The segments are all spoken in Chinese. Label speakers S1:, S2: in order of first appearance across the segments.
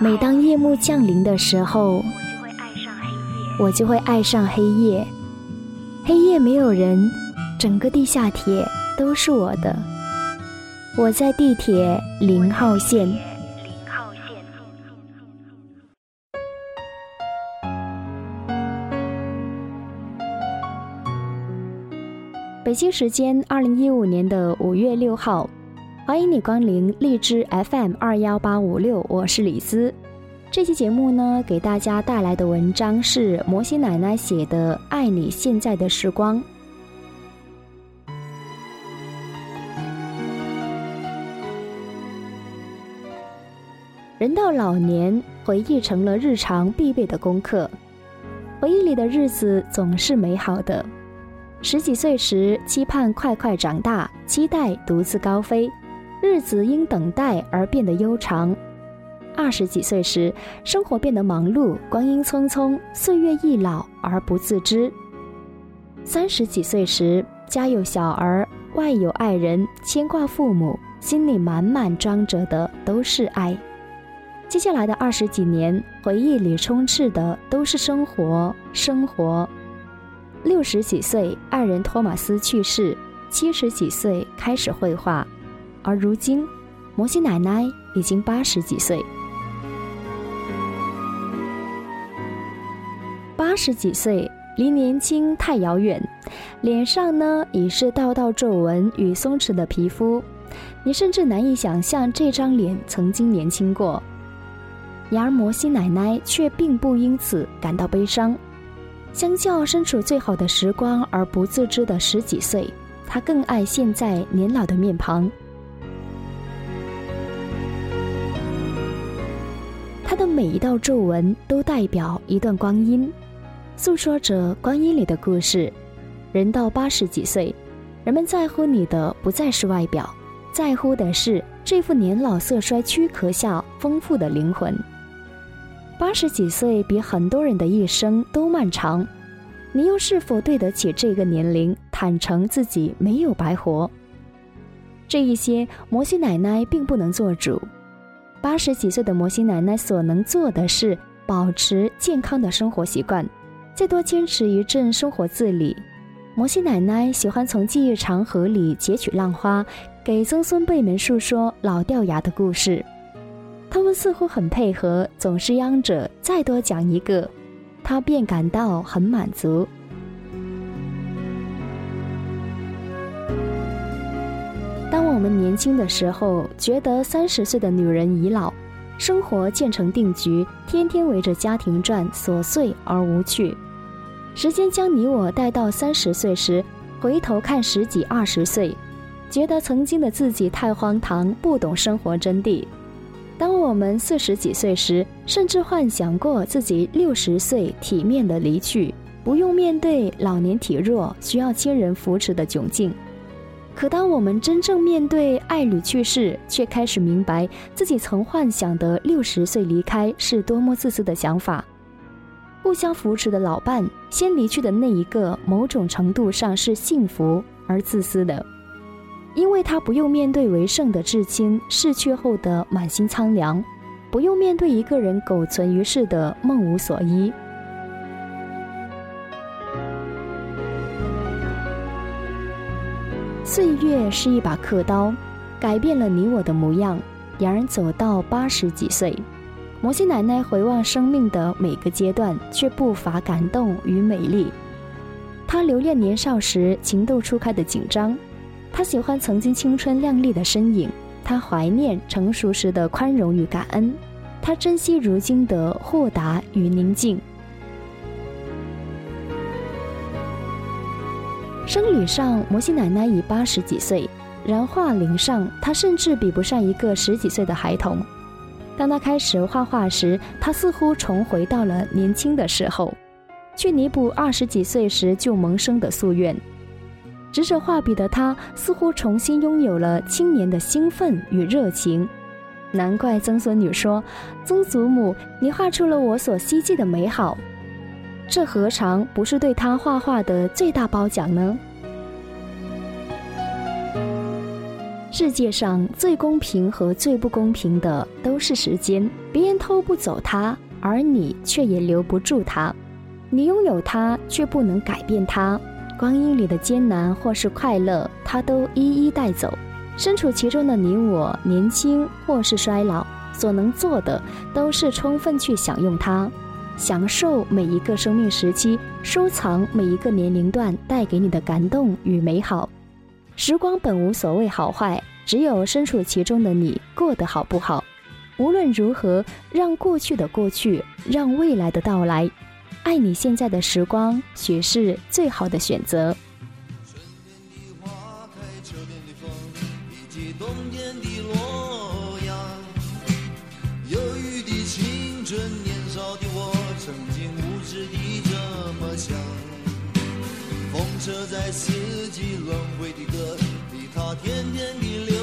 S1: 每当夜幕降临的时候，我就会爱上黑夜。黑夜没有人，整个地下铁都是我的。我在地铁零号线。北京时间二零一五年的五月六号。欢迎你光临荔枝 FM 二幺八五六，我是李思。这期节目呢，给大家带来的文章是摩西奶奶写的《爱你现在的时光》。人到老年，回忆成了日常必备的功课。回忆里的日子总是美好的。十几岁时，期盼快快长大，期待独自高飞。日子因等待而变得悠长。二十几岁时，生活变得忙碌，光阴匆匆，岁月易老而不自知。三十几岁时，家有小儿，外有爱人，牵挂父母，心里满满装着的都是爱。接下来的二十几年，回忆里充斥的都是生活，生活。六十几岁，爱人托马斯去世；七十几岁，开始绘画。而如今，摩西奶奶已经八十几岁。八十几岁离年轻太遥远，脸上呢已是道道皱纹与松弛的皮肤，你甚至难以想象这张脸曾经年轻过。然而摩西奶奶却并不因此感到悲伤，相较身处最好的时光而不自知的十几岁，她更爱现在年老的面庞。的每一道皱纹都代表一段光阴，诉说着光阴里的故事。人到八十几岁，人们在乎你的不再是外表，在乎的是这副年老色衰躯壳下丰富的灵魂。八十几岁比很多人的一生都漫长，你又是否对得起这个年龄，坦诚自己没有白活？这一些，摩西奶奶并不能做主。八十几岁的摩西奶奶所能做的是保持健康的生活习惯，再多坚持一阵生活自理。摩西奶奶喜欢从记忆长河里截取浪花，给曾孙辈们述说老掉牙的故事。他们似乎很配合，总是央着再多讲一个，他便感到很满足。我们年轻的时候，觉得三十岁的女人已老，生活渐成定局，天天围着家庭转，琐碎而无趣。时间将你我带到三十岁时，回头看十几二十岁，觉得曾经的自己太荒唐，不懂生活真谛。当我们四十几岁时，甚至幻想过自己六十岁体面的离去，不用面对老年体弱、需要亲人扶持的窘境。可当我们真正面对爱侣去世，却开始明白自己曾幻想的六十岁离开是多么自私的想法。互相扶持的老伴先离去的那一个，某种程度上是幸福而自私的，因为他不用面对为圣的至亲逝去后的满心苍凉，不用面对一个人苟存于世的梦无所依。岁月是一把刻刀，改变了你我的模样。然而走到八十几岁，摩西奶奶回望生命的每个阶段，却不乏感动与美丽。她留恋年少时情窦初开的紧张，她喜欢曾经青春靓丽的身影，她怀念成熟时的宽容与感恩，她珍惜如今的豁达与宁静。生理上，摩西奶奶已八十几岁；然画龄上，她甚至比不上一个十几岁的孩童。当她开始画画时，她似乎重回到了年轻的时候，去弥补二十几岁时就萌生的夙愿。执着画笔的她，似乎重新拥有了青年的兴奋与热情。难怪曾孙女说：“曾祖母，你画出了我所希冀的美好。”这何尝不是对他画画的最大褒奖呢？世界上最公平和最不公平的都是时间，别人偷不走它，而你却也留不住它。你拥有它，却不能改变它。光阴里的艰难或是快乐，它都一一带走。身处其中的你我，年轻或是衰老，所能做的都是充分去享用它，享受每一个生命时期，收藏每一个年龄段带给你的感动与美好。时光本无所谓好坏，只有身处其中的你过得好不好。无论如何，让过去的过去，让未来的到来。爱你现在的时光，许是最好的选择。
S2: 春天的花开，秋天的风，以及冬天的洛阳。忧郁的青春，年少的我，曾经无知的这么想。风车在四季轮回的歌里，它天天地流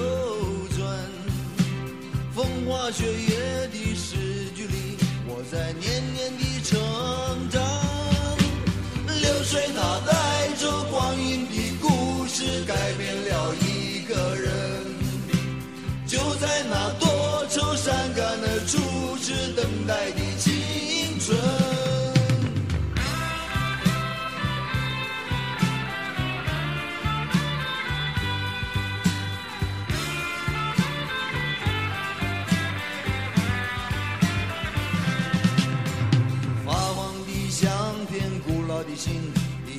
S2: 转。风花雪月的诗句里，我在年年的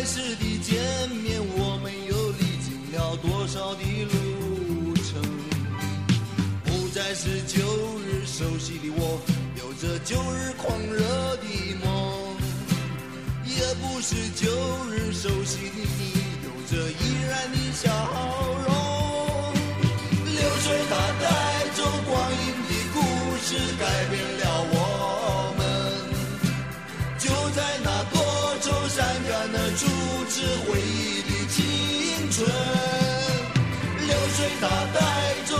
S2: 开始的见面，我们又历经了多少的路程？不再是旧日熟悉的我，有着旧日狂热的梦，也不是旧日熟悉的你，有着依然的笑容。阻止回忆的青春，流水它带着